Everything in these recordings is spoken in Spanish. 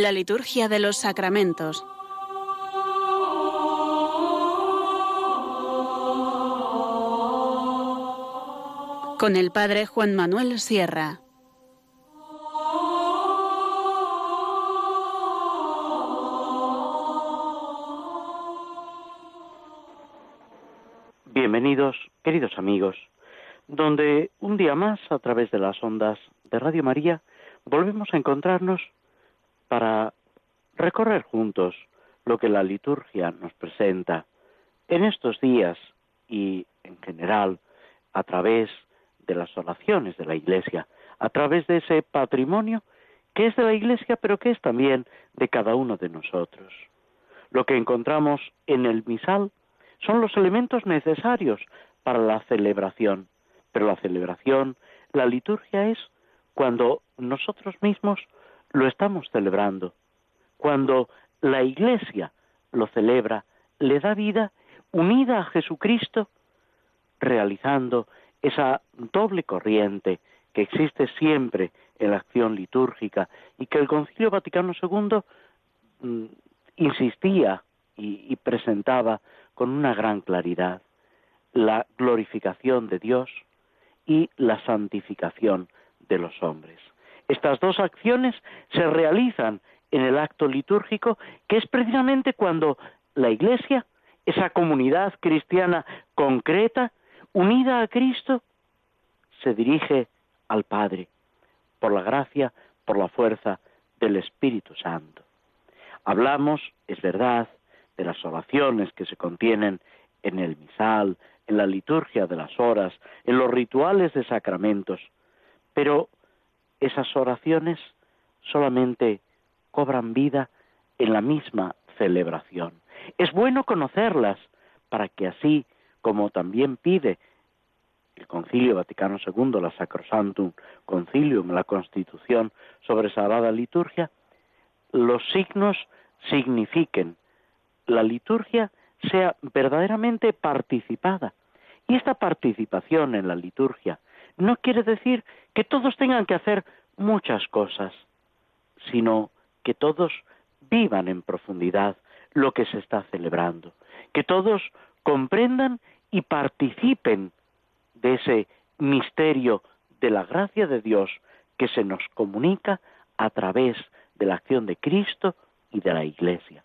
La liturgia de los sacramentos. Con el Padre Juan Manuel Sierra. Bienvenidos, queridos amigos, donde un día más, a través de las ondas de Radio María, volvemos a encontrarnos recorrer juntos lo que la liturgia nos presenta en estos días y en general a través de las oraciones de la Iglesia, a través de ese patrimonio que es de la Iglesia pero que es también de cada uno de nosotros. Lo que encontramos en el misal son los elementos necesarios para la celebración, pero la celebración, la liturgia es cuando nosotros mismos lo estamos celebrando. Cuando la Iglesia lo celebra, le da vida unida a Jesucristo, realizando esa doble corriente que existe siempre en la acción litúrgica y que el Concilio Vaticano II mm, insistía y presentaba con una gran claridad la glorificación de Dios y la santificación de los hombres. Estas dos acciones se realizan en el acto litúrgico, que es precisamente cuando la Iglesia, esa comunidad cristiana concreta, unida a Cristo, se dirige al Padre, por la gracia, por la fuerza del Espíritu Santo. Hablamos, es verdad, de las oraciones que se contienen en el misal, en la liturgia de las horas, en los rituales de sacramentos, pero esas oraciones solamente cobran vida en la misma celebración. Es bueno conocerlas para que así, como también pide el Concilio Vaticano II, la Sacrosantum Concilium, la Constitución sobre Sagrada Liturgia, los signos signifiquen, la liturgia sea verdaderamente participada. Y esta participación en la liturgia no quiere decir que todos tengan que hacer muchas cosas, sino que todos vivan en profundidad lo que se está celebrando, que todos comprendan y participen de ese misterio de la gracia de Dios que se nos comunica a través de la acción de Cristo y de la Iglesia.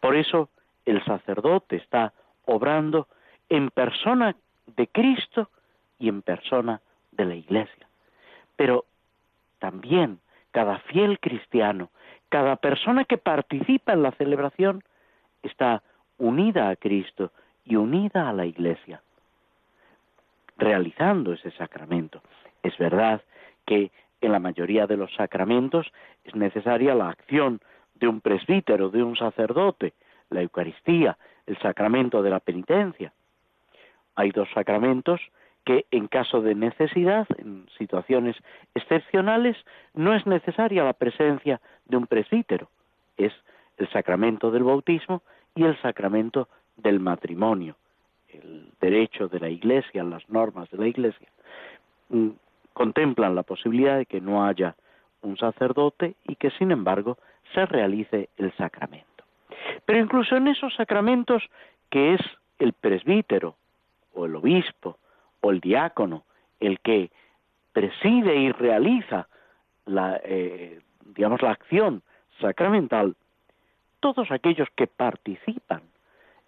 Por eso el sacerdote está obrando en persona de Cristo y en persona de la Iglesia. Pero también cada fiel cristiano, cada persona que participa en la celebración, está unida a Cristo y unida a la Iglesia, realizando ese sacramento. Es verdad que en la mayoría de los sacramentos es necesaria la acción de un presbítero, de un sacerdote, la Eucaristía, el sacramento de la penitencia. Hay dos sacramentos que en caso de necesidad, en situaciones excepcionales, no es necesaria la presencia de un presbítero. Es el sacramento del bautismo y el sacramento del matrimonio, el derecho de la Iglesia, las normas de la Iglesia, mm, contemplan la posibilidad de que no haya un sacerdote y que sin embargo se realice el sacramento. Pero incluso en esos sacramentos que es el presbítero o el obispo o el diácono el que preside y realiza la, eh, digamos, la acción sacramental, todos aquellos que participan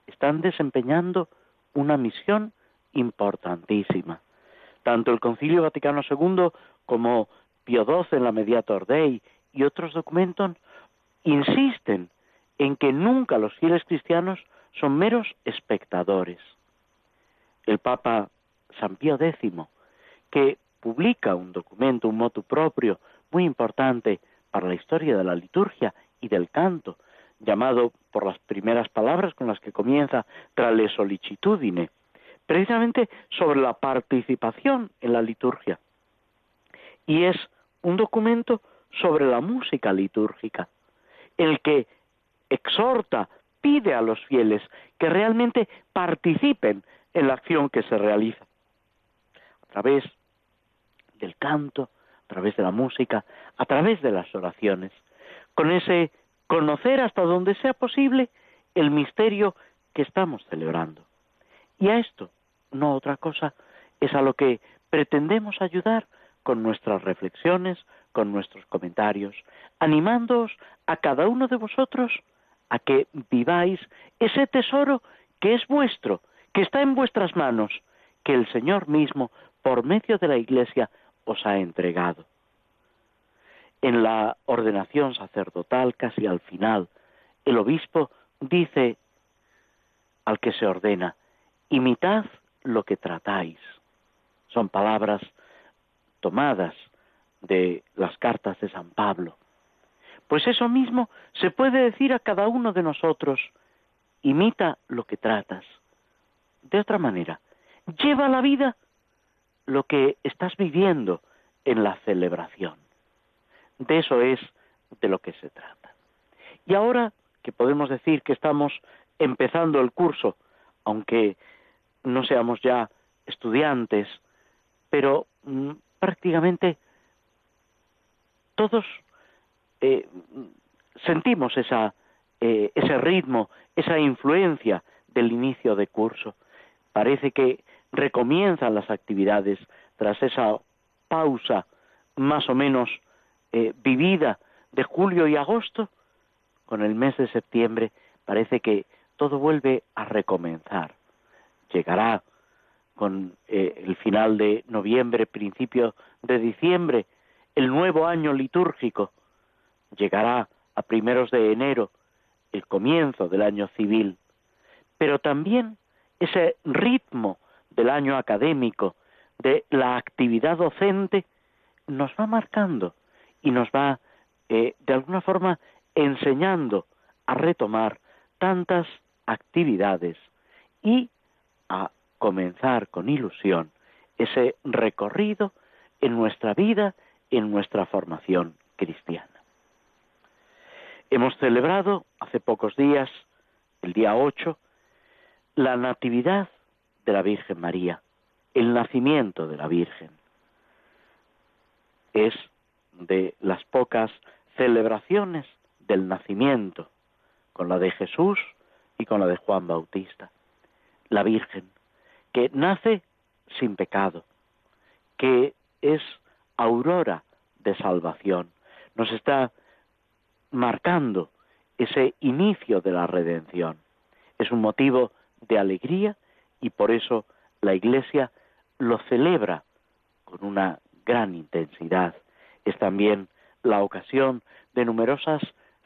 están desempeñando una misión importantísima. Tanto el Concilio Vaticano II como Pío XII en la Mediator Dei y otros documentos insisten en que nunca los fieles cristianos son meros espectadores. El Papa San Pío X, que publica un documento, un motu propio muy importante para la historia de la liturgia y del canto, llamado por las primeras palabras con las que comienza tra le solicitudine, precisamente sobre la participación en la liturgia. Y es un documento sobre la música litúrgica, el que exhorta, pide a los fieles que realmente participen en la acción que se realiza través del canto, a través de la música, a través de las oraciones, con ese conocer hasta donde sea posible el misterio que estamos celebrando. Y a esto, no otra cosa, es a lo que pretendemos ayudar con nuestras reflexiones, con nuestros comentarios, animándoos a cada uno de vosotros a que viváis ese tesoro que es vuestro, que está en vuestras manos, que el Señor mismo, por medio de la Iglesia, os ha entregado. En la ordenación sacerdotal, casi al final, el obispo dice al que se ordena, imitad lo que tratáis. Son palabras tomadas de las cartas de San Pablo. Pues eso mismo se puede decir a cada uno de nosotros, imita lo que tratas. De otra manera, lleva la vida lo que estás viviendo en la celebración. De eso es de lo que se trata. Y ahora que podemos decir que estamos empezando el curso, aunque no seamos ya estudiantes, pero mm, prácticamente todos eh, sentimos esa, eh, ese ritmo, esa influencia del inicio de curso. Parece que recomienzan las actividades tras esa pausa más o menos eh, vivida de julio y agosto, con el mes de septiembre parece que todo vuelve a recomenzar. Llegará con el final de noviembre, principio de diciembre, el nuevo año litúrgico llegará a primeros de enero, el comienzo del año civil, pero también ese ritmo del año académico, de la actividad docente, nos va marcando y nos va, eh, de alguna forma, enseñando a retomar tantas actividades y a comenzar con ilusión ese recorrido en nuestra vida en nuestra formación cristiana. Hemos celebrado hace pocos días, el día 8, la Natividad de la Virgen María, el nacimiento de la Virgen. Es de las pocas celebraciones del nacimiento, con la de Jesús y con la de Juan Bautista. La Virgen, que nace sin pecado, que es aurora de salvación. Nos está marcando ese inicio de la redención. Es un motivo de alegría y por eso la Iglesia lo celebra con una gran intensidad. Es también la ocasión de numerosas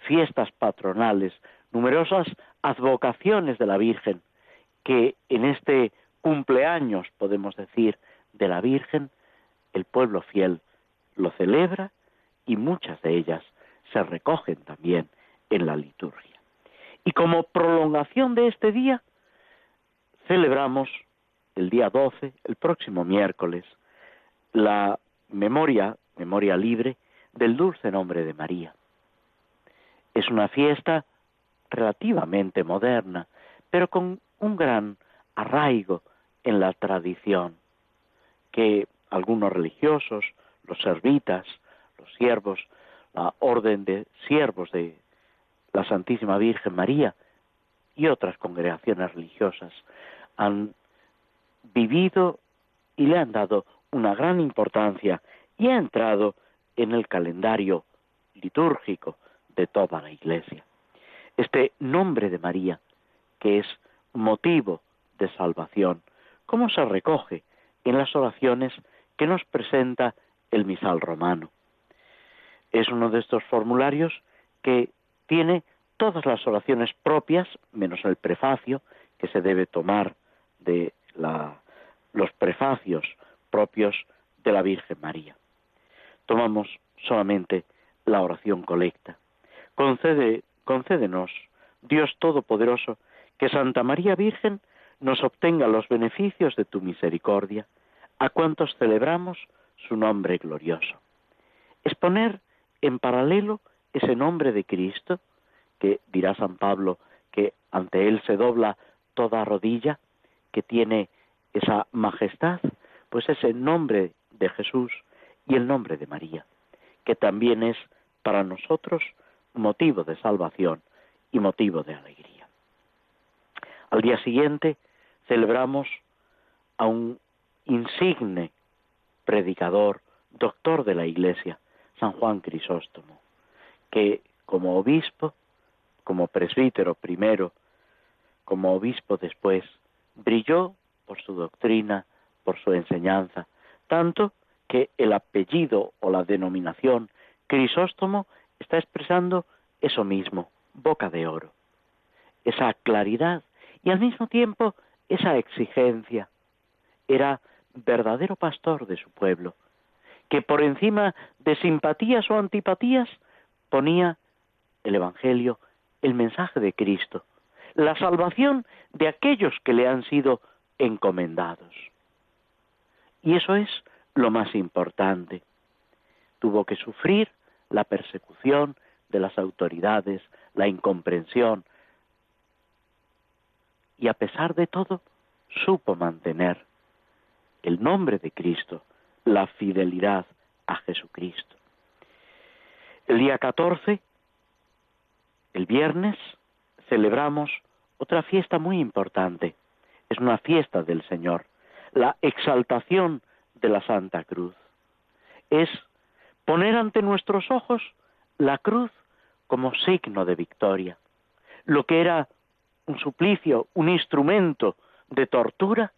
fiestas patronales, numerosas advocaciones de la Virgen, que en este cumpleaños, podemos decir, de la Virgen, el pueblo fiel lo celebra y muchas de ellas se recogen también en la liturgia. Y como prolongación de este día, celebramos el día 12, el próximo miércoles, la memoria, memoria libre, del dulce nombre de María. Es una fiesta relativamente moderna, pero con un gran arraigo en la tradición, que algunos religiosos, los servitas, los siervos, la orden de siervos de la Santísima Virgen María y otras congregaciones religiosas han vivido y le han dado una gran importancia y ha entrado en el calendario litúrgico de toda la Iglesia. Este nombre de María, que es motivo de salvación, ¿cómo se recoge en las oraciones que nos presenta el misal romano. Es uno de estos formularios que tiene todas las oraciones propias, menos el prefacio, que se debe tomar de los prefacios propios de la Virgen María. Tomamos solamente la oración colecta. Concede, concédenos, Dios Todopoderoso, que Santa María Virgen nos obtenga los beneficios de tu misericordia, a cuantos celebramos su nombre glorioso. Es poner en paralelo ese nombre de Cristo, que dirá San Pablo que ante él se dobla toda rodilla, que tiene esa majestad, pues ese nombre de Jesús y el nombre de María, que también es para nosotros motivo de salvación y motivo de alegría. Al día siguiente celebramos a un insigne predicador, doctor de la Iglesia, San Juan Crisóstomo, que como obispo, como presbítero primero, como obispo después, brilló por su doctrina, por su enseñanza, tanto que el apellido o la denominación Crisóstomo está expresando eso mismo, boca de oro, esa claridad y al mismo tiempo esa exigencia. Era verdadero pastor de su pueblo, que por encima de simpatías o antipatías ponía el Evangelio, el mensaje de Cristo, la salvación de aquellos que le han sido encomendados. Y eso es lo más importante. Tuvo que sufrir la persecución de las autoridades, la incomprensión, y a pesar de todo supo mantener el nombre de Cristo, la fidelidad a Jesucristo. El día 14, el viernes, celebramos otra fiesta muy importante. Es una fiesta del Señor, la exaltación de la Santa Cruz. Es poner ante nuestros ojos la cruz como signo de victoria. Lo que era un suplicio, un instrumento de tortura,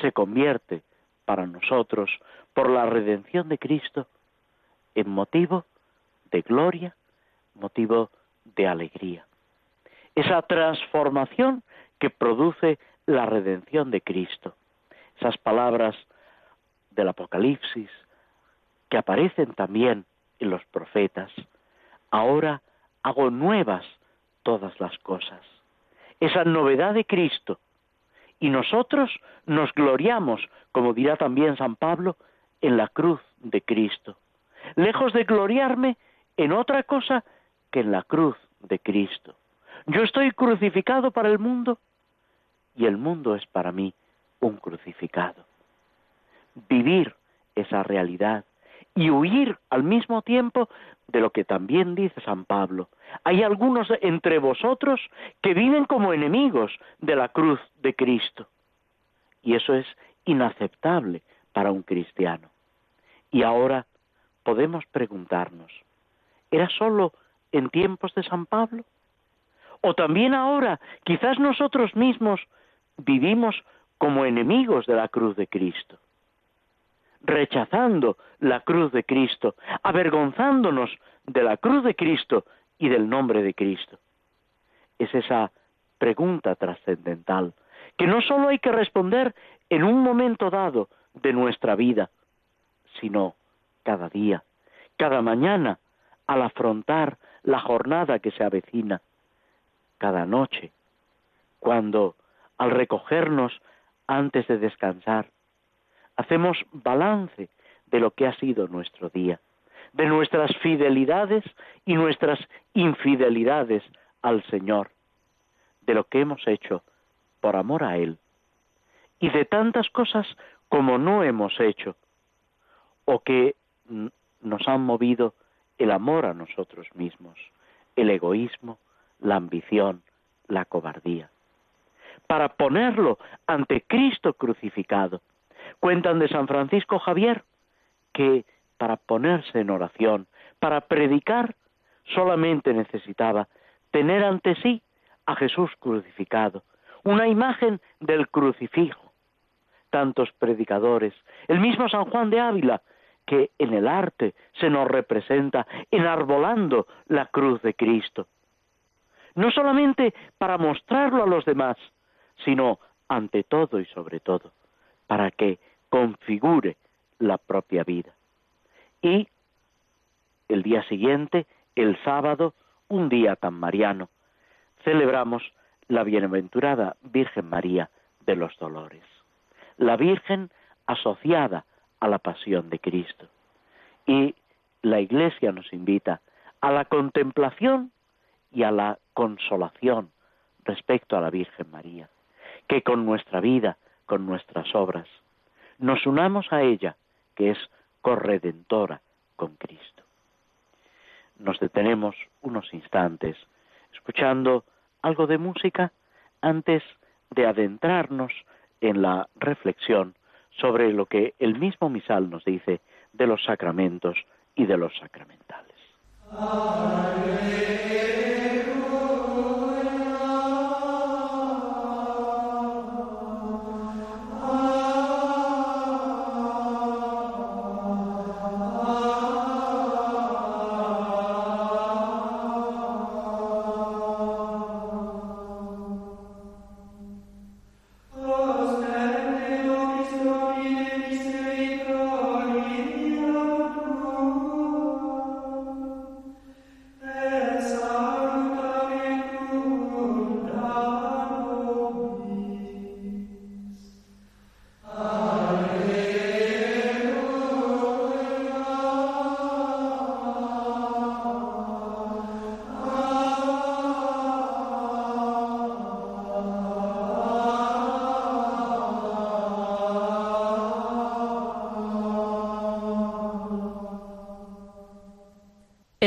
se convierte para nosotros, por la redención de Cristo, en motivo de gloria, motivo de alegría. Esa transformación que produce la redención de Cristo. Esas palabras del Apocalipsis que aparecen también en los profetas. Ahora hago nuevas todas las cosas. Esa novedad de Cristo. Y nosotros nos gloriamos, como dirá también San Pablo, en la cruz de Cristo. Lejos de gloriarme en otra cosa que en la cruz de Cristo. Yo estoy crucificado para el mundo y el mundo es para mí un crucificado. Vivir esa realidad y huir al mismo tiempo de lo que también dice San Pablo. Hay algunos entre vosotros que viven como enemigos de la cruz de Cristo. Y eso es inaceptable para un cristiano. Y ahora podemos preguntarnos, ¿era solo en tiempos de San Pablo? ¿O también ahora quizás nosotros mismos vivimos como enemigos de la cruz de Cristo? rechazando la cruz de Cristo, avergonzándonos de la cruz de Cristo y del nombre de Cristo? Es esa pregunta trascendental que no solo hay que responder en un momento dado de nuestra vida, sino cada día, cada mañana, al afrontar la jornada que se avecina, cada noche, cuando al recogernos antes de descansar, hacemos balance de lo que ha sido nuestro día, de nuestras fidelidades y nuestras infidelidades al Señor, de lo que hemos hecho por amor a Él y de tantas cosas como no hemos hecho o que nos han movido el amor a nosotros mismos, el egoísmo, la ambición, la cobardía, para ponerlo ante Cristo crucificado Cuentan de San Francisco Javier que para ponerse en oración, para predicar, solamente necesitaba tener ante sí a Jesús crucificado, una imagen del crucifijo. Tantos predicadores, el mismo San Juan de Ávila, que en el arte se nos representa enarbolando la cruz de Cristo. No solamente para mostrarlo a los demás, sino ante todo y sobre todo, para que configure la propia vida. Y el día siguiente, el sábado, un día tan mariano, celebramos la bienaventurada Virgen María de los Dolores, la Virgen asociada a la pasión de Cristo. Y la Iglesia nos invita a la contemplación y a la consolación respecto a la Virgen María, que con nuestra vida, con nuestras obras, nos unamos a ella, que es corredentora con Cristo. nos detenemos unos instantes escuchando algo de música antes de adentrarnos en la reflexión sobre lo que el mismo misal nos dice de los sacramentos y de los sacramentales.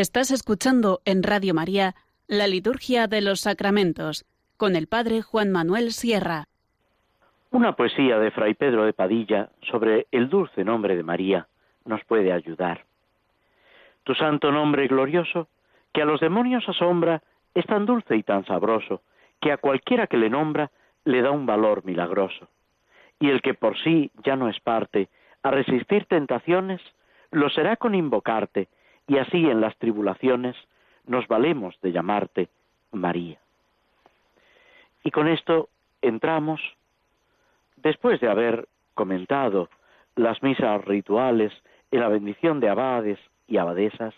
Estás escuchando en Radio María la Liturgia de los Sacramentos con el Padre Juan Manuel Sierra. Una poesía de Fray Pedro de Padilla sobre el dulce nombre de María nos puede ayudar. Tu santo nombre glorioso, que a los demonios asombra, es tan dulce y tan sabroso, que a cualquiera que le nombra le da un valor milagroso. Y el que por sí ya no es parte, a resistir tentaciones, lo será con invocarte, y así en las tribulaciones nos valemos de llamarte María. Y con esto entramos, después de haber comentado las misas rituales en la bendición de abades y abadesas,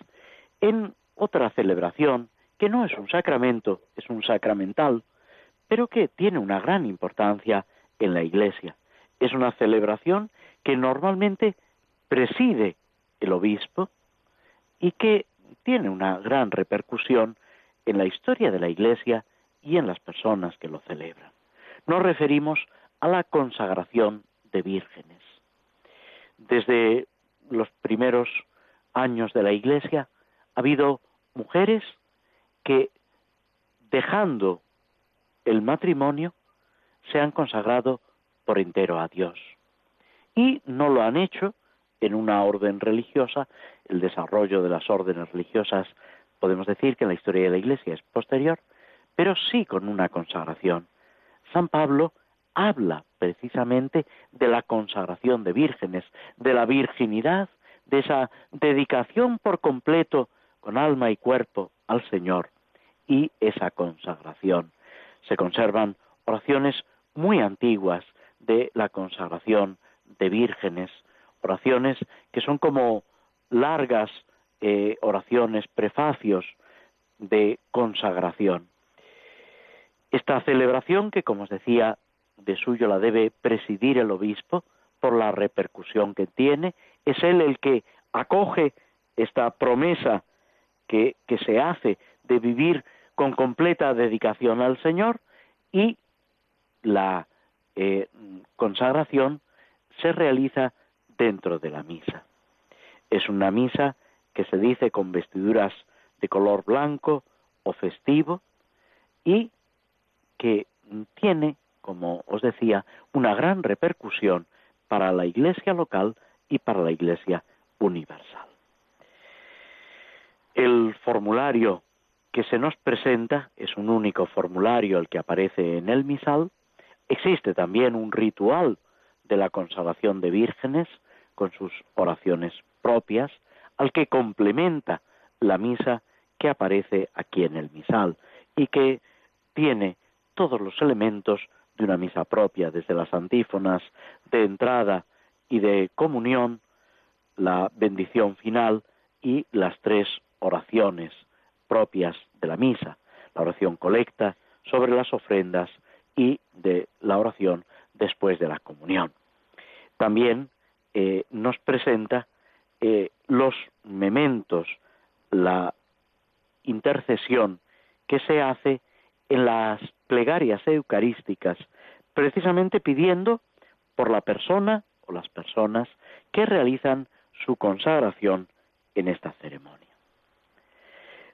en otra celebración que no es un sacramento, es un sacramental, pero que tiene una gran importancia en la Iglesia. Es una celebración que normalmente preside el obispo y que tiene una gran repercusión en la historia de la Iglesia y en las personas que lo celebran. Nos referimos a la consagración de vírgenes. Desde los primeros años de la Iglesia ha habido mujeres que, dejando el matrimonio, se han consagrado por entero a Dios. Y no lo han hecho en una orden religiosa, el desarrollo de las órdenes religiosas podemos decir que en la historia de la Iglesia es posterior, pero sí con una consagración. San Pablo habla precisamente de la consagración de vírgenes, de la virginidad, de esa dedicación por completo con alma y cuerpo al Señor y esa consagración. Se conservan oraciones muy antiguas de la consagración de vírgenes, oraciones que son como largas eh, oraciones, prefacios de consagración. Esta celebración, que como os decía, de suyo la debe presidir el obispo por la repercusión que tiene, es él el que acoge esta promesa que, se hace de vivir con completa dedicación al Señor y la eh, consagración se realiza dentro de la misa. Es una misa que se dice con vestiduras de color blanco o festivo y que tiene, como os decía, una gran repercusión para la iglesia local y para la iglesia universal. El formulario que se nos presenta es un único formulario el que aparece en el misal. Existe también un ritual de la consagración de vírgenes con sus oraciones propias, al que complementa la misa que aparece aquí en el misal y que tiene todos los elementos de una misa propia, desde las antífonas de entrada y de comunión, la bendición final y las tres oraciones propias de la misa, la oración colecta sobre las ofrendas y de la oración después de la comunión. También eh, nos presenta eh, los mementos, la intercesión que se hace en las plegarias eucarísticas, precisamente pidiendo por la persona o las personas que realizan su consagración en esta ceremonia.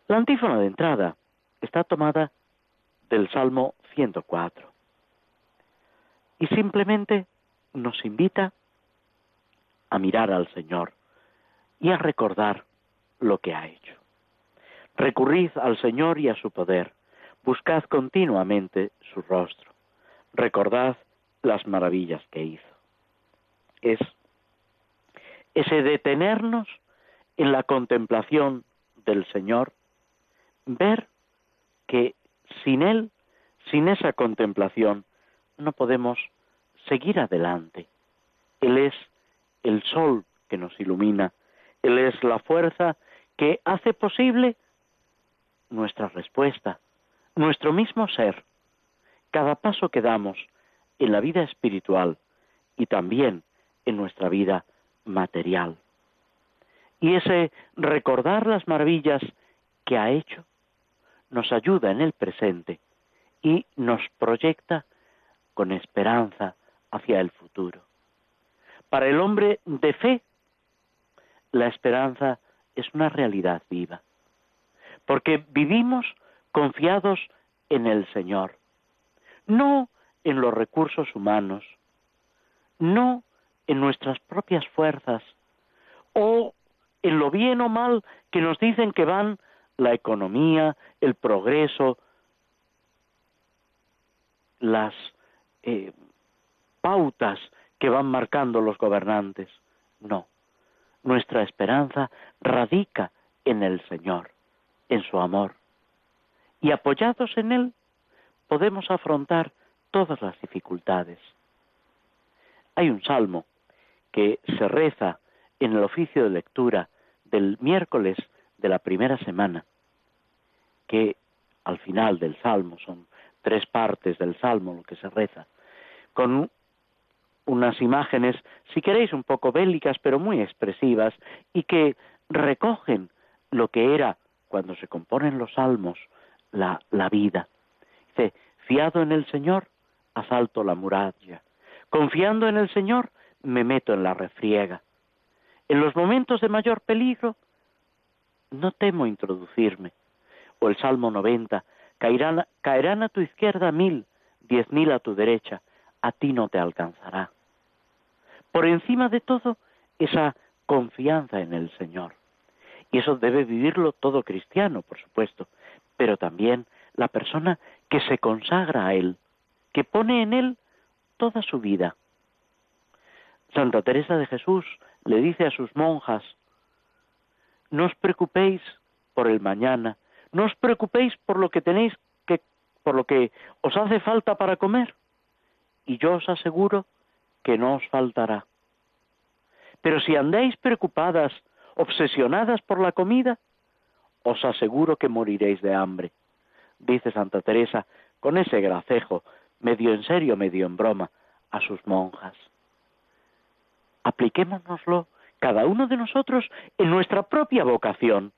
La antífona de entrada está tomada del Salmo 104 y simplemente nos invita a mirar al Señor y a recordar lo que ha hecho. Recurrid al Señor y a su poder, buscad continuamente su rostro, recordad las maravillas que hizo. Es ese detenernos en la contemplación del Señor, ver que sin Él, sin esa contemplación, no podemos seguir adelante. Él es el sol que nos ilumina, Él es la fuerza que hace posible nuestra respuesta, nuestro mismo ser, cada paso que damos en la vida espiritual y también en nuestra vida material. Y ese recordar las maravillas que ha hecho nos ayuda en el presente y nos proyecta con esperanza hacia el futuro. Para el hombre de fe, la esperanza es una realidad viva, porque vivimos confiados en el Señor, no en los recursos humanos, no en nuestras propias fuerzas o en lo bien o mal que nos dicen que van la economía, el progreso, las eh, pautas que van marcando los gobernantes. No, nuestra esperanza radica en el Señor, en su amor. Y apoyados en Él podemos afrontar todas las dificultades. Hay un salmo que se reza en el oficio de lectura del miércoles de la primera semana, que al final del salmo, son tres partes del salmo lo que se reza, con unas imágenes, si queréis, un poco bélicas, pero muy expresivas, y que recogen lo que era, cuando se componen los salmos, la, la vida. Dice, fiado en el Señor, asalto la muralla. Confiando en el Señor, me meto en la refriega. En los momentos de mayor peligro, no temo introducirme. O el Salmo 90, caerán, caerán a tu izquierda mil, diez mil a tu derecha, a ti no te alcanzará. Por encima de todo, esa confianza en el Señor. Y eso debe vivirlo todo cristiano, por supuesto, pero también la persona que se consagra a Él, que pone en Él toda su vida, Santa Teresa de Jesús le dice a sus monjas, no os preocupéis por el mañana, no os preocupéis por lo que tenéis que, por lo que os hace falta para comer, y yo os aseguro que no os faltará. Pero si andáis preocupadas, obsesionadas por la comida, os aseguro que moriréis de hambre, dice Santa Teresa con ese gracejo, medio en serio, medio en broma, a sus monjas apliquémonoslo cada uno de nosotros en nuestra propia vocación.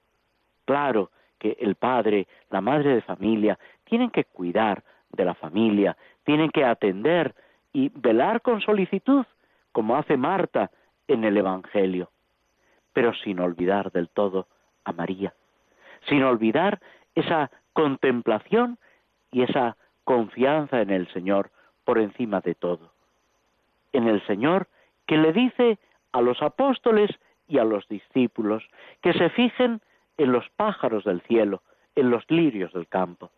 Claro que el padre, la madre de familia, tienen que cuidar de la familia, tienen que atender y velar con solicitud, como hace Marta en el Evangelio, pero sin olvidar del todo a María, sin olvidar esa contemplación y esa confianza en el Señor por encima de todo. En el Señor que le dice a los apóstoles y a los discípulos que se fijen en los pájaros del cielo, en los lirios del campo,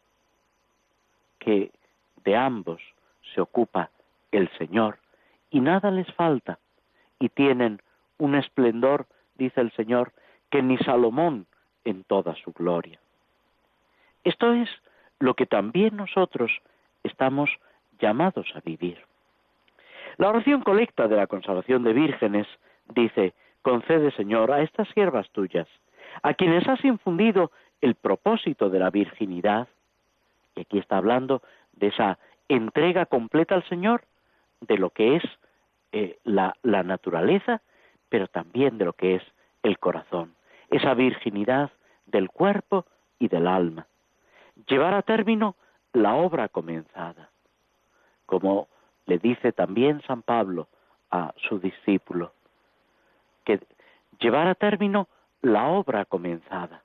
que de ambos se ocupa el Señor y nada les falta y tienen un esplendor, dice el Señor, que ni Salomón en toda su gloria. Esto es lo que también nosotros estamos llamados a vivir. La oración colecta de la consagración de vírgenes dice, concede Señor a estas siervas tuyas, a quienes has infundido el propósito de la virginidad, y aquí está hablando de esa entrega completa al Señor, de lo que es eh, la, la naturaleza, pero también de lo que es el corazón, esa virginidad del cuerpo y del alma. Llevar a término la obra comenzada, como le dice también San Pablo a su discípulo, que llevar a término la obra comenzada.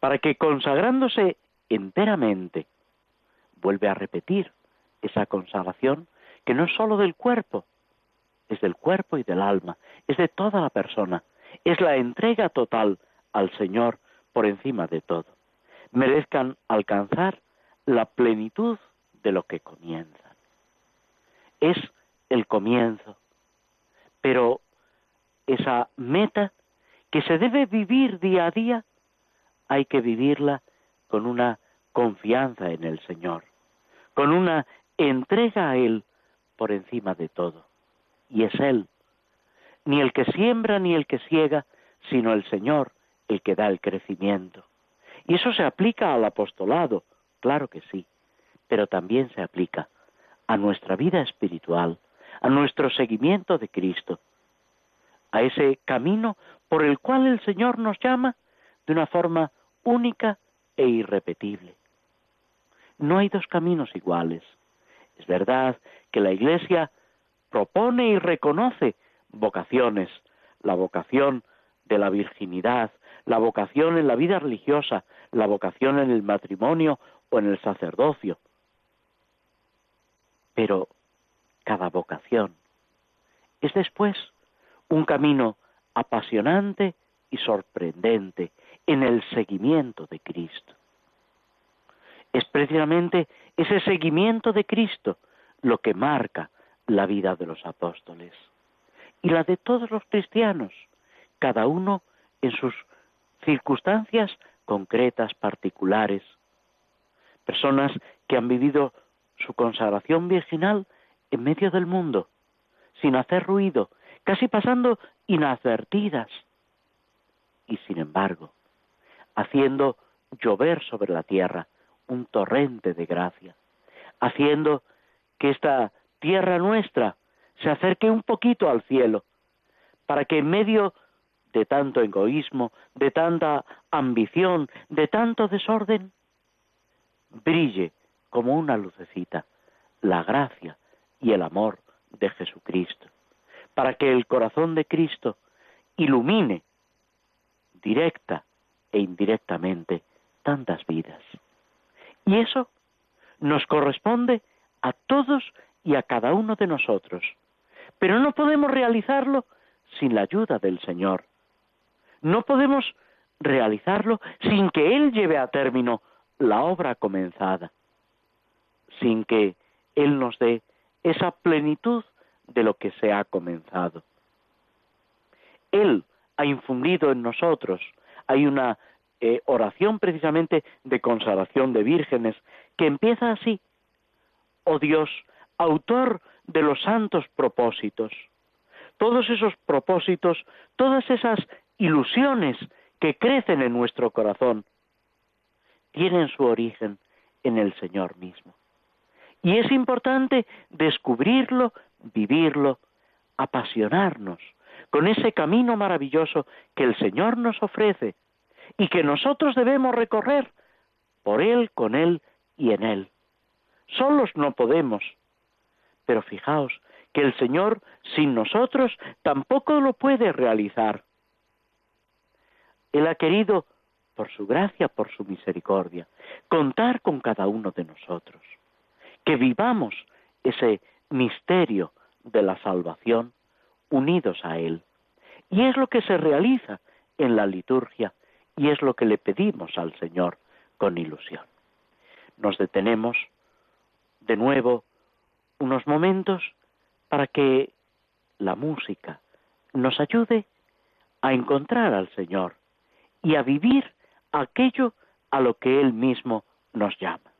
para que consagrándose enteramente, vuelve a repetir esa consagración que no es sólo del cuerpo, es del cuerpo y del alma, es de toda la persona, es la entrega total al Señor por encima de todo. Merezcan alcanzar la plenitud de lo que comienzan. Es el comienzo, pero esa meta que se debe vivir día a día, hay que vivirla con una confianza en el Señor, con una entrega a Él por encima de todo. Y es Él, ni el que siembra ni el que ciega, sino el Señor el que da el crecimiento. Y eso se aplica al apostolado, claro que sí, pero también se aplica a nuestra vida espiritual, a nuestro seguimiento de Cristo, a ese camino por el cual el Señor nos llama de una forma única e irrepetible. No hay dos caminos iguales. Es verdad que la Iglesia propone y reconoce vocaciones, la vocación de la virginidad, la vocación en la vida religiosa, la vocación en el matrimonio o en el sacerdocio. Pero cada vocación es después un camino apasionante y sorprendente en el seguimiento de Cristo. Es precisamente ese seguimiento de Cristo lo que marca la vida de los apóstoles y la de todos los cristianos, cada uno en sus circunstancias concretas, particulares. Personas que han vivido su consagración virginal en medio del mundo, sin hacer ruido, casi pasando inadvertidas, y sin embargo, haciendo llover sobre la tierra un torrente de gracia, haciendo que esta tierra nuestra se acerque un poquito al cielo, para que en medio de tanto egoísmo, de tanta ambición, de tanto desorden, brille como una lucecita la gracia y el amor de Jesucristo, para que el corazón de Cristo ilumine directa e indirectamente tantas vidas. Y eso nos corresponde a todos y a cada uno de nosotros. Pero no podemos realizarlo sin la ayuda del Señor. No podemos realizarlo sin que Él lleve a término la obra comenzada, sin que Él nos dé esa plenitud de lo que se ha comenzado. Él ha infundido en nosotros, hay una eh, oración precisamente de consagración de vírgenes que empieza así, oh Dios, autor de los santos propósitos, todos esos propósitos, todas esas ilusiones que crecen en nuestro corazón, tienen su origen en el Señor mismo. Y es importante descubrirlo, vivirlo, apasionarnos con ese camino maravilloso que el Señor nos ofrece y que nosotros debemos recorrer por Él, con Él y en Él. Solos no podemos, pero fijaos que el Señor sin nosotros tampoco lo puede realizar. Él ha querido, por su gracia, por su misericordia, contar con cada uno de nosotros, que vivamos ese misterio de la salvación unidos a Él. Y es lo que se realiza en la liturgia y es lo que le pedimos al Señor con ilusión. Nos detenemos de nuevo unos momentos para que la música nos ayude a encontrar al Señor y a vivir aquello a lo que Él mismo nos llama.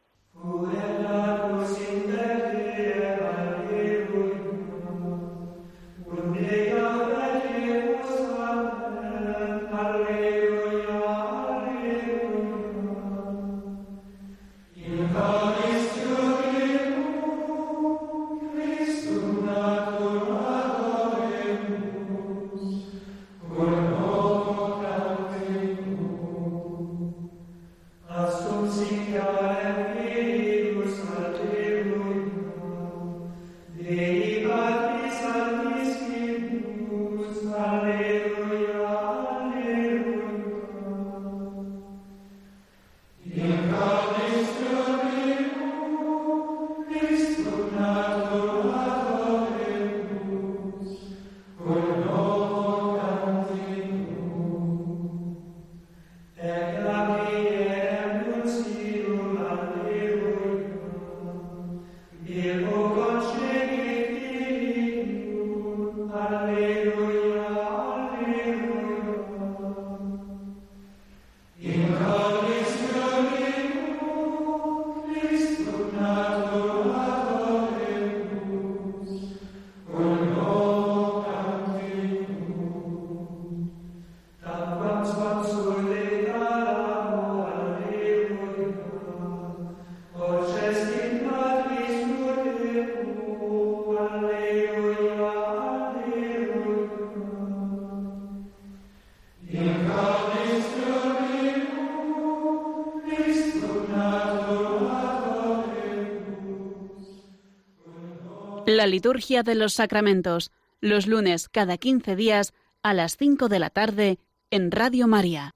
La liturgia de los sacramentos, los lunes cada 15 días a las 5 de la tarde en Radio María.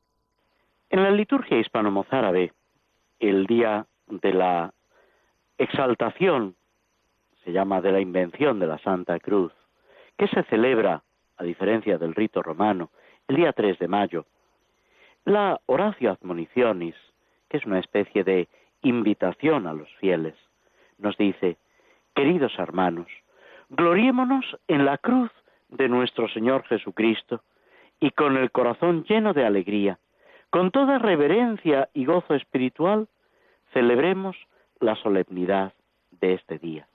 En la liturgia hispano-mozárabe, el día de la exaltación, se llama de la invención de la Santa Cruz, que se celebra, a diferencia del rito romano, el día 3 de mayo. La Horacio Admonicionis, que es una especie de invitación a los fieles, nos dice, queridos hermanos, gloriémonos en la cruz de nuestro Señor Jesucristo y con el corazón lleno de alegría, con toda reverencia y gozo espiritual, celebremos la solemnidad de este día.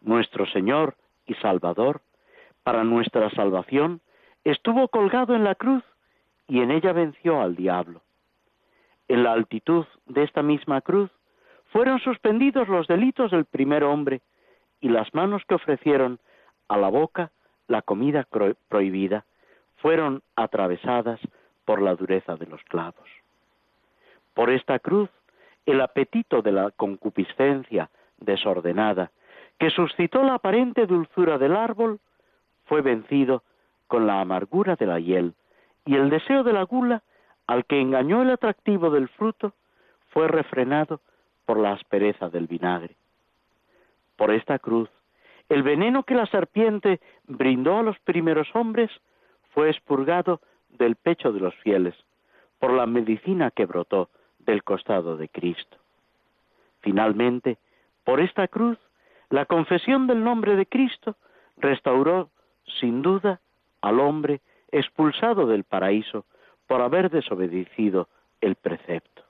Nuestro Señor y Salvador, para nuestra salvación, estuvo colgado en la cruz y en ella venció al diablo. En la altitud de esta misma cruz fueron suspendidos los delitos del primer hombre y las manos que ofrecieron a la boca la comida prohibida fueron atravesadas por la dureza de los clavos. Por esta cruz, el apetito de la concupiscencia desordenada, que suscitó la aparente dulzura del árbol, fue vencido con la amargura de la hiel, y el deseo de la gula, al que engañó el atractivo del fruto, fue refrenado por la aspereza del vinagre. Por esta cruz, el veneno que la serpiente brindó a los primeros hombres fue expurgado del pecho de los fieles por la medicina que brotó del costado de Cristo. Finalmente, por esta cruz, la confesión del nombre de Cristo restauró, sin duda, al hombre expulsado del paraíso por haber desobedecido el precepto.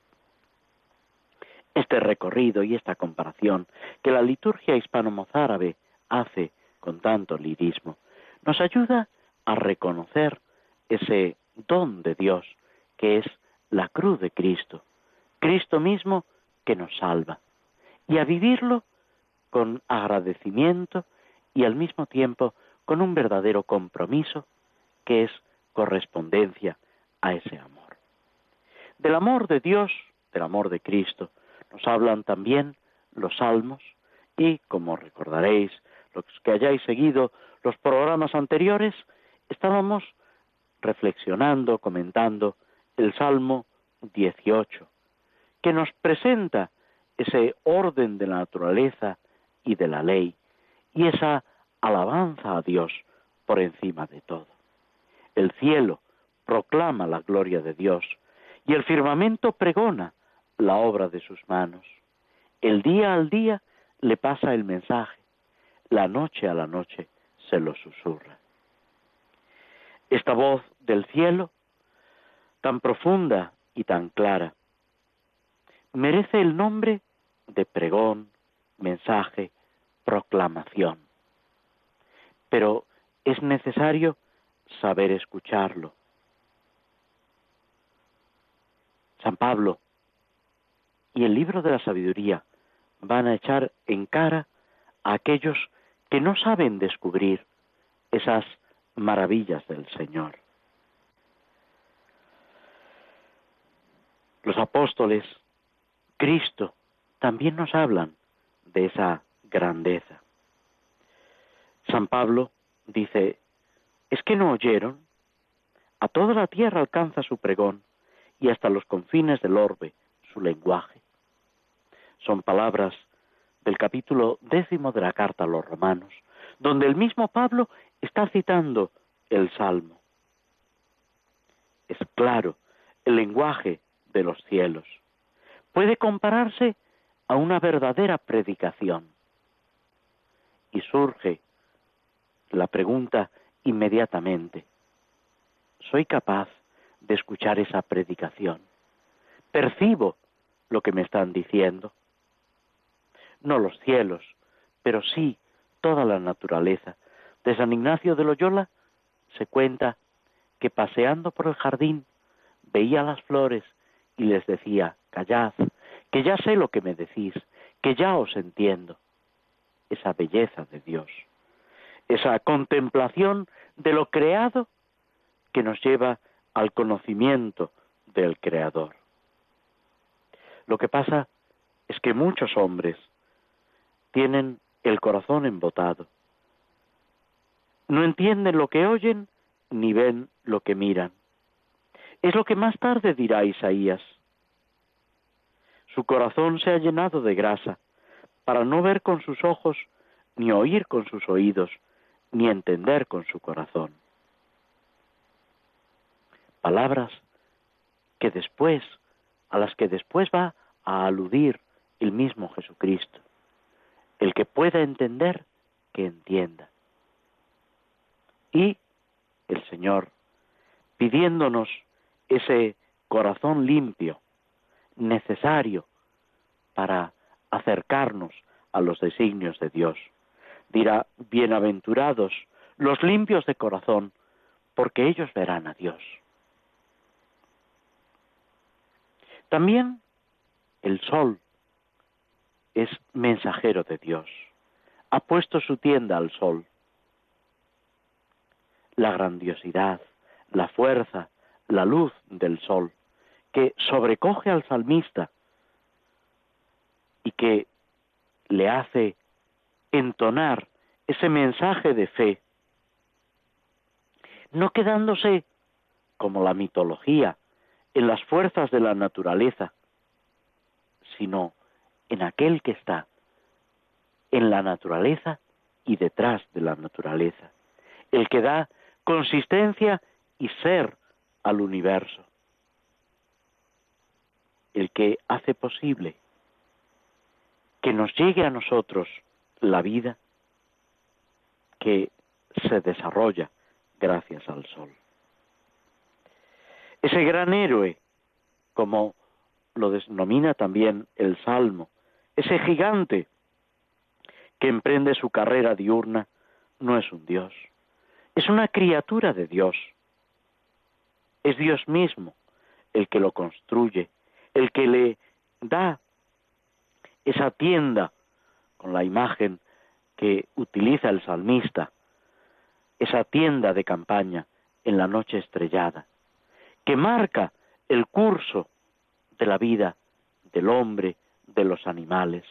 Este recorrido y esta comparación que la liturgia hispano-mozárabe hace con tanto lirismo nos ayuda a reconocer ese don de Dios que es la cruz de Cristo, Cristo mismo que nos salva, y a vivirlo con agradecimiento y al mismo tiempo con un verdadero compromiso que es correspondencia a ese amor. Del amor de Dios, del amor de Cristo, nos hablan también los salmos y, como recordaréis, los que hayáis seguido los programas anteriores, estábamos reflexionando, comentando el Salmo 18, que nos presenta ese orden de la naturaleza y de la ley y esa alabanza a Dios por encima de todo. El cielo proclama la gloria de Dios y el firmamento pregona la obra de sus manos. El día al día le pasa el mensaje, la noche a la noche se lo susurra. Esta voz del cielo, tan profunda y tan clara, merece el nombre de pregón, mensaje, proclamación. Pero es necesario saber escucharlo. San Pablo y el libro de la sabiduría van a echar en cara a aquellos que no saben descubrir esas maravillas del Señor. Los apóstoles, Cristo, también nos hablan de esa grandeza. San Pablo dice, ¿es que no oyeron? A toda la tierra alcanza su pregón y hasta los confines del orbe su lenguaje. Son palabras del capítulo décimo de la carta a los romanos, donde el mismo Pablo está citando el Salmo. Es claro, el lenguaje de los cielos puede compararse a una verdadera predicación. Y surge la pregunta inmediatamente, ¿soy capaz de escuchar esa predicación? ¿Percibo lo que me están diciendo? No los cielos, pero sí toda la naturaleza. De San Ignacio de Loyola se cuenta que paseando por el jardín veía las flores y les decía, callad, que ya sé lo que me decís, que ya os entiendo. Esa belleza de Dios, esa contemplación de lo creado que nos lleva al conocimiento del Creador. Lo que pasa es que muchos hombres tienen el corazón embotado. No entienden lo que oyen ni ven lo que miran. Es lo que más tarde dirá Isaías. Su corazón se ha llenado de grasa, para no ver con sus ojos, ni oír con sus oídos, ni entender con su corazón. Palabras que después, a las que después va a aludir el mismo Jesucristo. El que pueda entender, que entienda. Y el Señor, pidiéndonos ese corazón limpio, necesario para acercarnos a los designios de Dios. Dirá, bienaventurados los limpios de corazón, porque ellos verán a Dios. También el sol es mensajero de Dios. Ha puesto su tienda al sol. La grandiosidad, la fuerza, la luz del sol, que sobrecoge al salmista y que le hace entonar ese mensaje de fe, no quedándose, como la mitología, en las fuerzas de la naturaleza, sino en aquel que está en la naturaleza y detrás de la naturaleza, el que da consistencia y ser al universo, el que hace posible que nos llegue a nosotros la vida que se desarrolla gracias al sol. Ese gran héroe, como lo denomina también el Salmo, ese gigante que emprende su carrera diurna, no es un Dios, es una criatura de Dios. Es Dios mismo el que lo construye, el que le da esa tienda con la imagen que utiliza el salmista, esa tienda de campaña en la noche estrellada, que marca el curso de la vida del hombre, de los animales,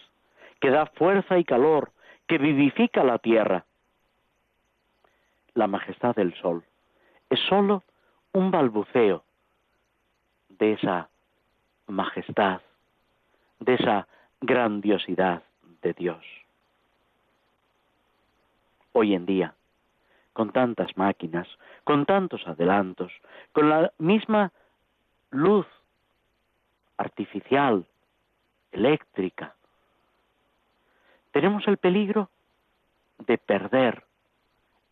que da fuerza y calor, que vivifica la tierra. La majestad del sol es sólo un balbuceo de esa majestad, de esa grandiosidad de Dios. Hoy en día, con tantas máquinas, con tantos adelantos, con la misma luz artificial, eléctrica, tenemos el peligro de perder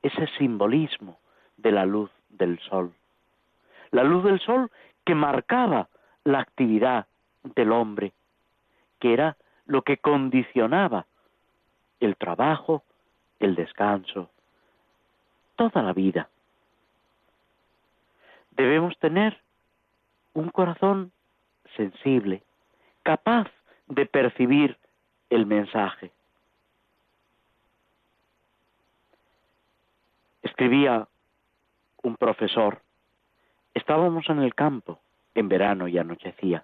ese simbolismo de la luz del sol. La luz del sol que marcaba la actividad del hombre que era lo que condicionaba el trabajo, el descanso, toda la vida. Debemos tener un corazón sensible, capaz de percibir el mensaje. Escribía un profesor, estábamos en el campo en verano y anochecía.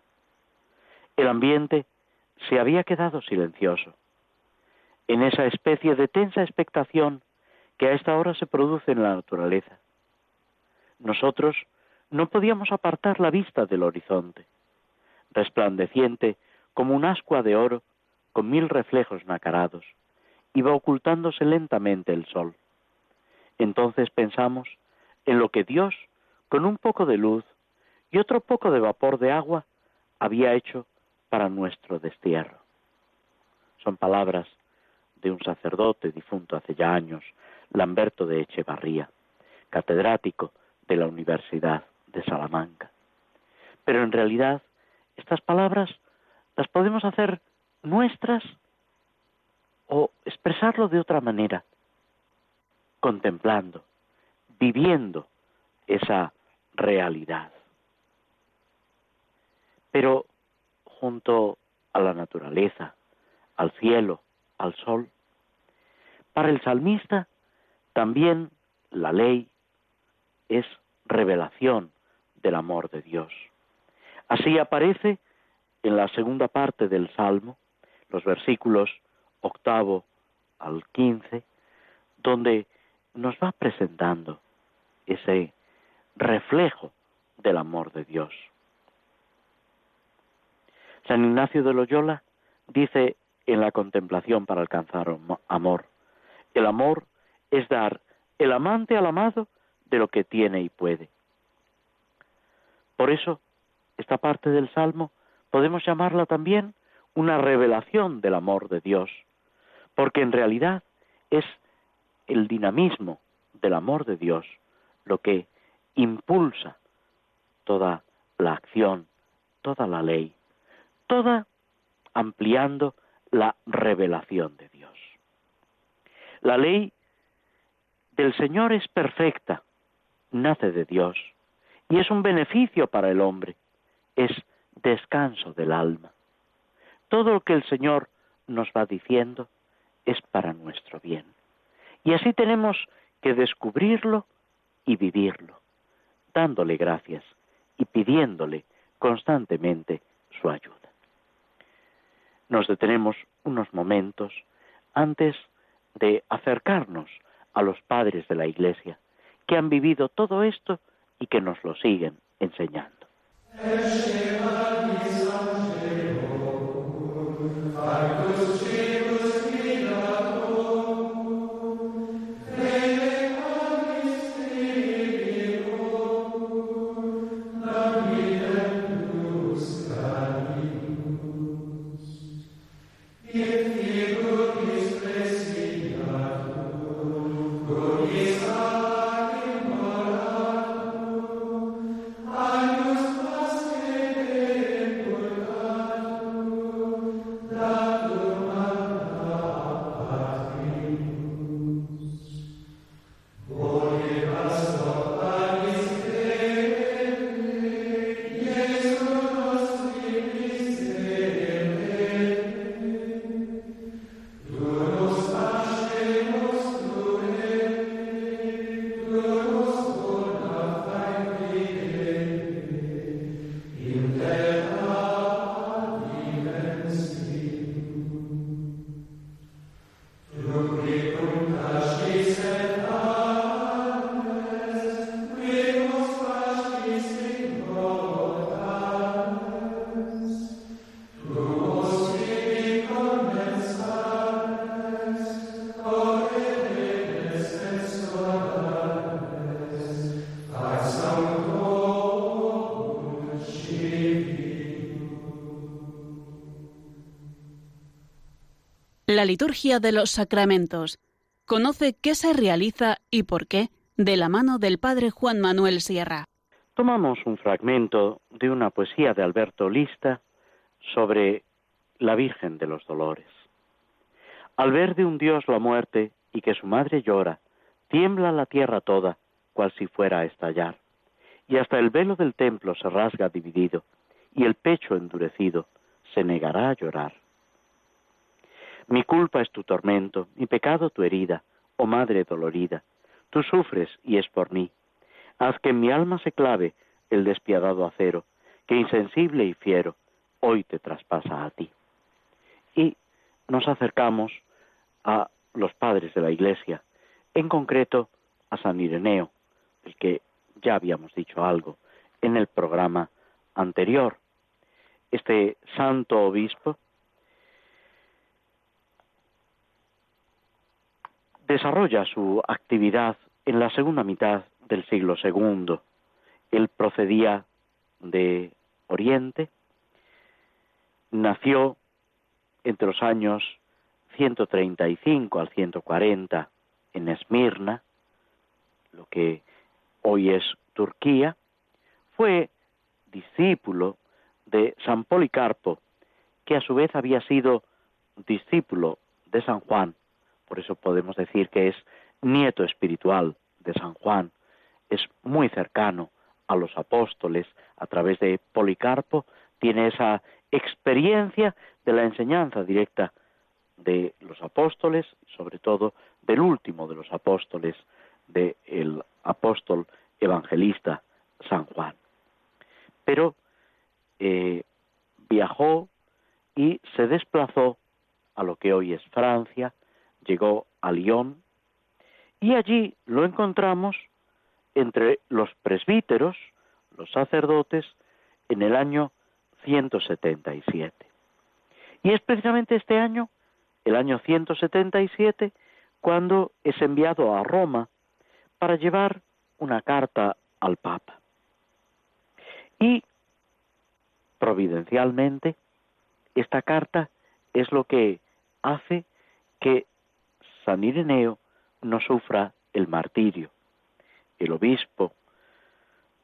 El ambiente se había quedado silencioso, en esa especie de tensa expectación que a esta hora se produce en la naturaleza. Nosotros no podíamos apartar la vista del horizonte, resplandeciente como un ascua de oro con mil reflejos nacarados, iba ocultándose lentamente el sol. Entonces pensamos en lo que Dios, con un poco de luz y otro poco de vapor de agua, había hecho para nuestro destierro. Son palabras de un sacerdote difunto hace ya años, Lamberto de Echevarría, catedrático de la Universidad de Salamanca. Pero en realidad estas palabras las podemos hacer nuestras o expresarlo de otra manera, contemplando, viviendo esa realidad. Pero junto a la naturaleza, al cielo, al sol. Para el salmista también la ley es revelación del amor de Dios. Así aparece en la segunda parte del Salmo, los versículos octavo al 15, donde nos va presentando ese reflejo del amor de Dios. San Ignacio de Loyola dice en la contemplación para alcanzar amor, el amor es dar el amante al amado de lo que tiene y puede. Por eso, esta parte del Salmo podemos llamarla también una revelación del amor de Dios, porque en realidad es el dinamismo del amor de Dios lo que impulsa toda la acción, toda la ley, toda ampliando la revelación de Dios. La ley del Señor es perfecta, nace de Dios y es un beneficio para el hombre, es descanso del alma. Todo lo que el Señor nos va diciendo es para nuestro bien. Y así tenemos que descubrirlo y vivirlo, dándole gracias y pidiéndole constantemente su ayuda. Nos detenemos unos momentos antes de acercarnos a los padres de la Iglesia, que han vivido todo esto y que nos lo siguen enseñando. La liturgia de los sacramentos. Conoce qué se realiza y por qué de la mano del padre Juan Manuel Sierra. Tomamos un fragmento de una poesía de Alberto Lista sobre la Virgen de los Dolores. Al ver de un Dios la muerte y que su madre llora, tiembla la tierra toda, cual si fuera a estallar, y hasta el velo del templo se rasga dividido, y el pecho endurecido se negará a llorar. Mi culpa es tu tormento, mi pecado tu herida, oh madre dolorida. Tú sufres y es por mí. Haz que en mi alma se clave el despiadado acero, que insensible y fiero hoy te traspasa a ti. Y nos acercamos a los padres de la Iglesia, en concreto a San Ireneo, del que ya habíamos dicho algo en el programa anterior. Este santo obispo desarrolla su actividad en la segunda mitad del siglo II. Él procedía de Oriente, nació entre los años 135 al 140 en Esmirna, lo que hoy es Turquía, fue discípulo de San Policarpo, que a su vez había sido discípulo de San Juan por eso podemos decir que es nieto espiritual de San Juan, es muy cercano a los apóstoles, a través de Policarpo, tiene esa experiencia de la enseñanza directa de los apóstoles, sobre todo del último de los apóstoles, del apóstol evangelista San Juan. Pero eh, viajó y se desplazó a lo que hoy es Francia, llegó a Lyon y allí lo encontramos entre los presbíteros, los sacerdotes, en el año 177. Y es precisamente este año, el año 177, cuando es enviado a Roma para llevar una carta al Papa. Y providencialmente, esta carta es lo que hace que San Ireneo no sufra el martirio. El obispo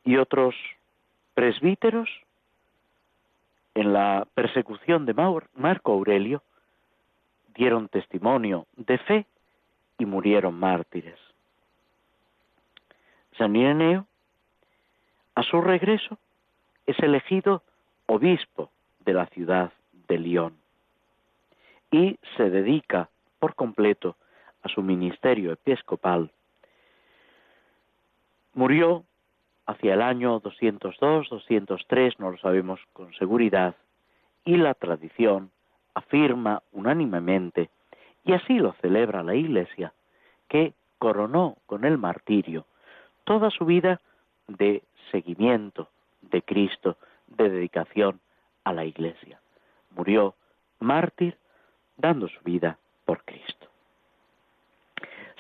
y otros presbíteros en la persecución de Marco Aurelio dieron testimonio de fe y murieron mártires. San Ireneo, a su regreso, es elegido obispo de la ciudad de León y se dedica por completo a su ministerio episcopal. Murió hacia el año 202, 203, no lo sabemos con seguridad, y la tradición afirma unánimemente, y así lo celebra la Iglesia, que coronó con el martirio toda su vida de seguimiento de Cristo, de dedicación a la Iglesia. Murió mártir dando su vida por Cristo.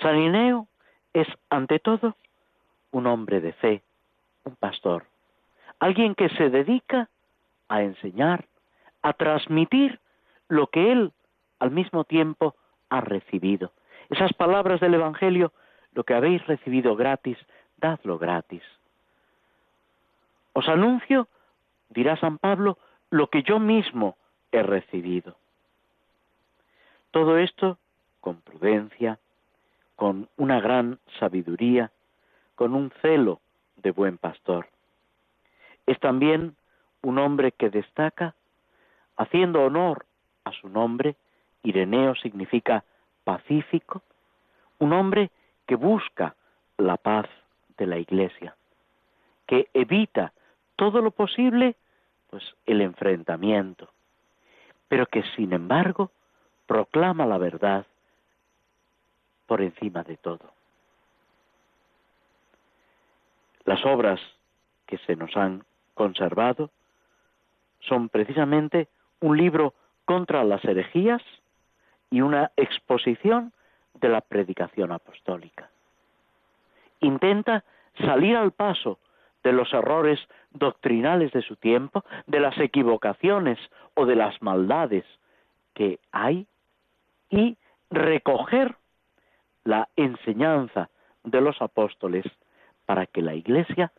San Ineo es, ante todo, un hombre de fe, un pastor, alguien que se dedica a enseñar, a transmitir lo que él al mismo tiempo ha recibido. Esas palabras del Evangelio, lo que habéis recibido gratis, dadlo gratis. Os anuncio, dirá San Pablo, lo que yo mismo he recibido. Todo esto con prudencia, con una gran sabiduría, con un celo de buen pastor. Es también un hombre que destaca, haciendo honor a su nombre, Ireneo significa pacífico, un hombre que busca la paz de la iglesia, que evita todo lo posible pues el enfrentamiento, pero que sin embargo proclama la verdad por encima de todo. Las obras que se nos han conservado son precisamente un libro contra las herejías y una exposición de la predicación apostólica. Intenta salir al paso de los errores doctrinales de su tiempo, de las equivocaciones o de las maldades que hay y recoger la enseñanza de los apóstoles para que la Iglesia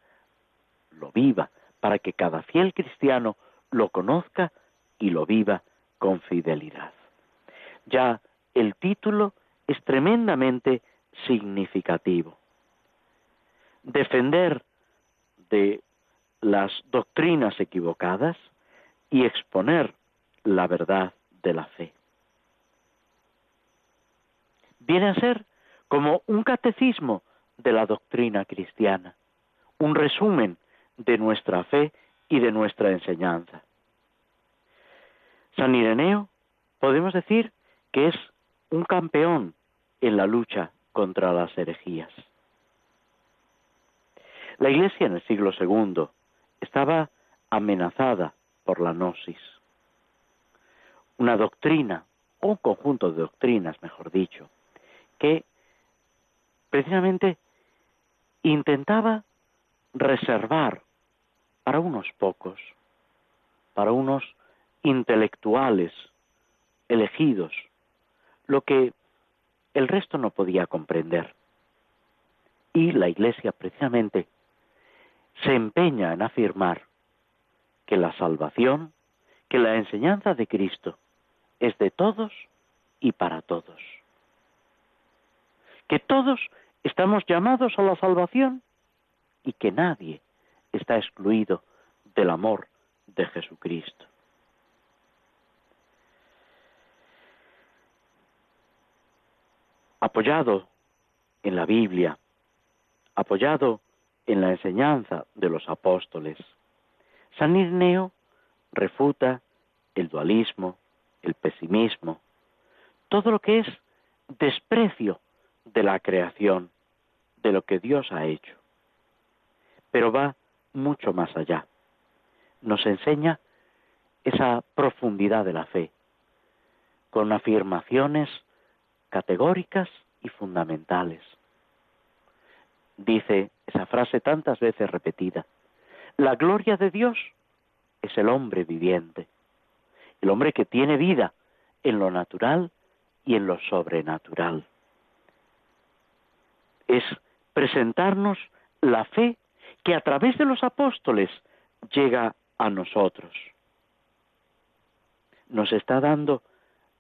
lo viva, para que cada fiel cristiano lo conozca y lo viva con fidelidad. Ya el título es tremendamente significativo. Defender de las doctrinas equivocadas y exponer la verdad de la fe. Viene a ser como un catecismo de la doctrina cristiana, un resumen de nuestra fe y de nuestra enseñanza. San Ireneo podemos decir que es un campeón en la lucha contra las herejías. La Iglesia en el siglo II estaba amenazada por la gnosis, una doctrina, o un conjunto de doctrinas, mejor dicho, que precisamente intentaba reservar para unos pocos, para unos intelectuales elegidos, lo que el resto no podía comprender. Y la Iglesia precisamente se empeña en afirmar que la salvación, que la enseñanza de Cristo es de todos y para todos. Que todos estamos llamados a la salvación y que nadie está excluido del amor de Jesucristo. Apoyado en la Biblia, apoyado en la enseñanza de los apóstoles, San Ireneo refuta el dualismo, el pesimismo, todo lo que es desprecio de la creación, de lo que Dios ha hecho. Pero va mucho más allá. Nos enseña esa profundidad de la fe, con afirmaciones categóricas y fundamentales. Dice esa frase tantas veces repetida, la gloria de Dios es el hombre viviente, el hombre que tiene vida en lo natural y en lo sobrenatural. Es presentarnos la fe que a través de los apóstoles llega a nosotros. Nos está dando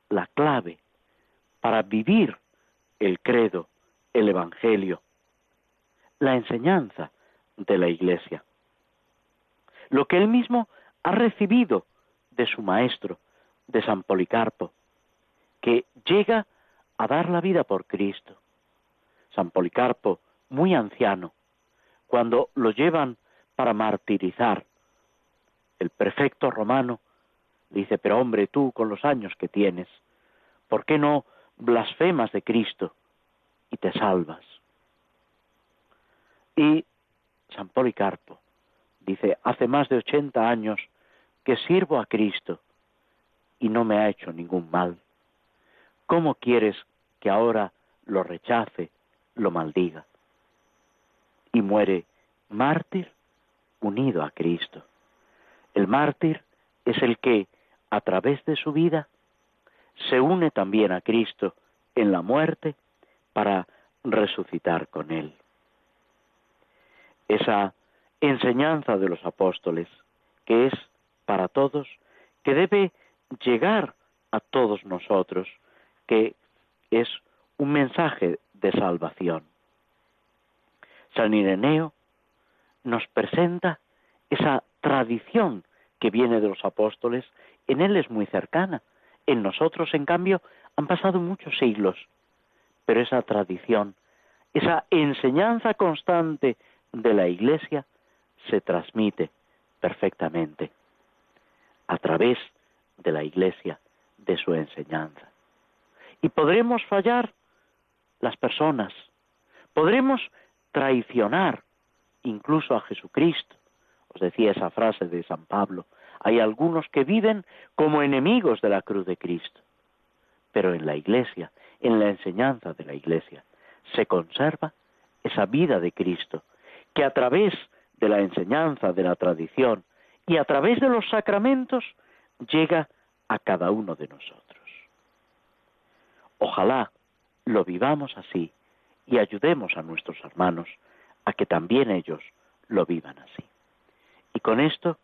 la clave para vivir el credo, el Evangelio, la enseñanza de la Iglesia. Lo que él mismo ha recibido de su maestro, de San Policarpo, que llega a dar la vida por Cristo. San Policarpo, muy anciano, cuando lo llevan para martirizar, el prefecto romano dice, pero hombre, tú con los años que tienes, ¿por qué no blasfemas de Cristo y te salvas? Y San Policarpo dice, hace más de ochenta años que sirvo a Cristo y no me ha hecho ningún mal. ¿Cómo quieres que ahora lo rechace, lo maldiga? Y muere mártir unido a Cristo. El mártir es el que, a través de su vida, se une también a Cristo en la muerte para resucitar con Él. Esa enseñanza de los apóstoles, que es para todos, que debe llegar a todos nosotros, que es un mensaje de salvación. San Ireneo nos presenta esa tradición que viene de los apóstoles, en él es muy cercana. En nosotros, en cambio, han pasado muchos siglos, pero esa tradición, esa enseñanza constante de la Iglesia se transmite perfectamente a través de la Iglesia, de su enseñanza. Y podremos fallar las personas, podremos traicionar incluso a Jesucristo. Os decía esa frase de San Pablo, hay algunos que viven como enemigos de la cruz de Cristo, pero en la Iglesia, en la enseñanza de la Iglesia, se conserva esa vida de Cristo, que a través de la enseñanza, de la tradición y a través de los sacramentos llega a cada uno de nosotros. Ojalá lo vivamos así y ayudemos a nuestros hermanos a que también ellos lo vivan así. Y con esto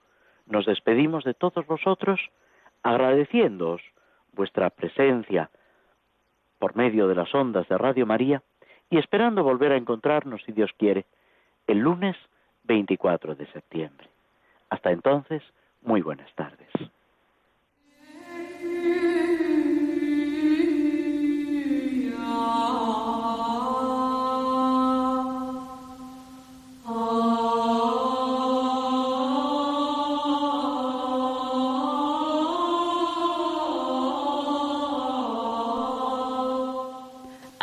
nos despedimos de todos vosotros agradeciéndoos vuestra presencia por medio de las ondas de Radio María y esperando volver a encontrarnos, si Dios quiere, el lunes 24 de septiembre. Hasta entonces, muy buenas tardes.